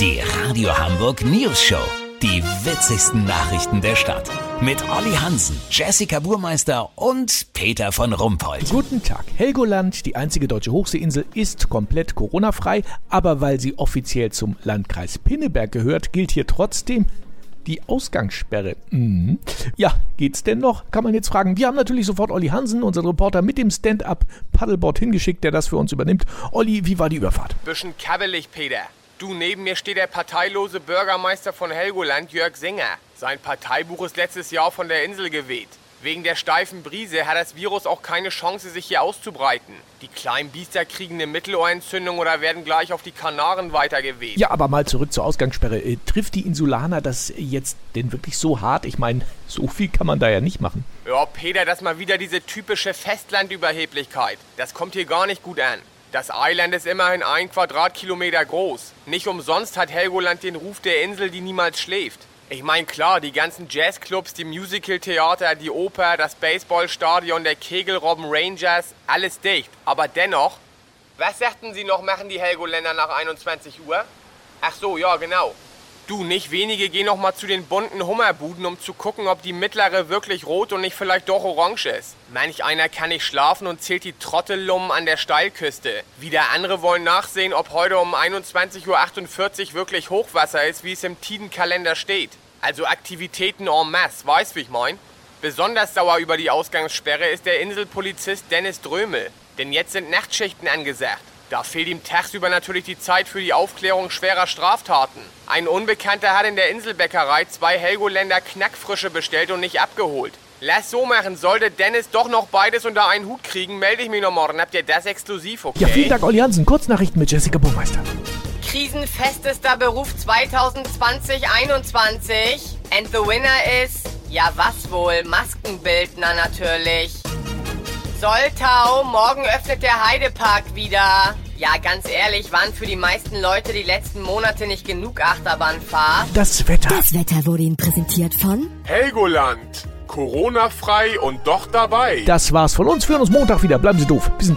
Die Radio Hamburg News Show. Die witzigsten Nachrichten der Stadt. Mit Olli Hansen, Jessica Burmeister und Peter von Rumpold. Guten Tag. Helgoland, die einzige deutsche Hochseeinsel, ist komplett Corona-frei, aber weil sie offiziell zum Landkreis Pinneberg gehört, gilt hier trotzdem die Ausgangssperre. Mhm. Ja, geht's denn noch? Kann man jetzt fragen. Wir haben natürlich sofort Olli Hansen, unseren Reporter, mit dem Stand-up-Paddleboard hingeschickt, der das für uns übernimmt. Olli, wie war die Überfahrt? Bisschen kabbelig, Peter. Du, neben mir steht der parteilose Bürgermeister von Helgoland, Jörg Singer. Sein Parteibuch ist letztes Jahr von der Insel geweht. Wegen der steifen Brise hat das Virus auch keine Chance, sich hier auszubreiten. Die kleinen Biester kriegen eine Mittelohrentzündung oder werden gleich auf die Kanaren weitergeweht. Ja, aber mal zurück zur Ausgangssperre. Äh, trifft die Insulaner das jetzt denn wirklich so hart? Ich meine, so viel kann man da ja nicht machen. Ja, Peter, das mal wieder diese typische Festlandüberheblichkeit. Das kommt hier gar nicht gut an. Das Eiland ist immerhin ein Quadratkilometer groß. Nicht umsonst hat Helgoland den Ruf der Insel, die niemals schläft. Ich meine, klar, die ganzen Jazzclubs, die Musicaltheater, die Oper, das Baseballstadion, der Kegelrobben Rangers, alles dicht. Aber dennoch, was sagten Sie noch, machen die Helgoländer nach 21 Uhr? Ach so, ja, genau. Du, nicht wenige gehen noch mal zu den bunten Hummerbuden, um zu gucken, ob die mittlere wirklich rot und nicht vielleicht doch orange ist. Manch einer kann nicht schlafen und zählt die Trottellummen an der Steilküste. Wieder andere wollen nachsehen, ob heute um 21.48 Uhr wirklich Hochwasser ist, wie es im Tidenkalender steht. Also Aktivitäten en masse, weißt wie ich mein? Besonders sauer über die Ausgangssperre ist der Inselpolizist Dennis Drömel. Denn jetzt sind Nachtschichten angesagt. Da fehlt ihm tagsüber natürlich die Zeit für die Aufklärung schwerer Straftaten. Ein Unbekannter hat in der Inselbäckerei zwei Helgoländer Knackfrische bestellt und nicht abgeholt. Lass so machen, sollte Dennis doch noch beides unter einen Hut kriegen, melde ich mich noch morgen. Habt ihr das exklusiv, okay? Ja, vielen Dank, Olli Hansen. Kurznachrichten mit Jessica Burmeister. Krisenfestester Beruf 2020-21. And the winner ist, ja was wohl, Maskenbildner natürlich. Soltau, morgen öffnet der Heidepark wieder. Ja, ganz ehrlich, waren für die meisten Leute die letzten Monate nicht genug Achterbahnfahrt. Das Wetter. Das Wetter wurde Ihnen präsentiert von Helgoland. Corona-frei und doch dabei. Das war's von uns. Wir hören uns Montag wieder. Bleiben Sie doof. Bis zum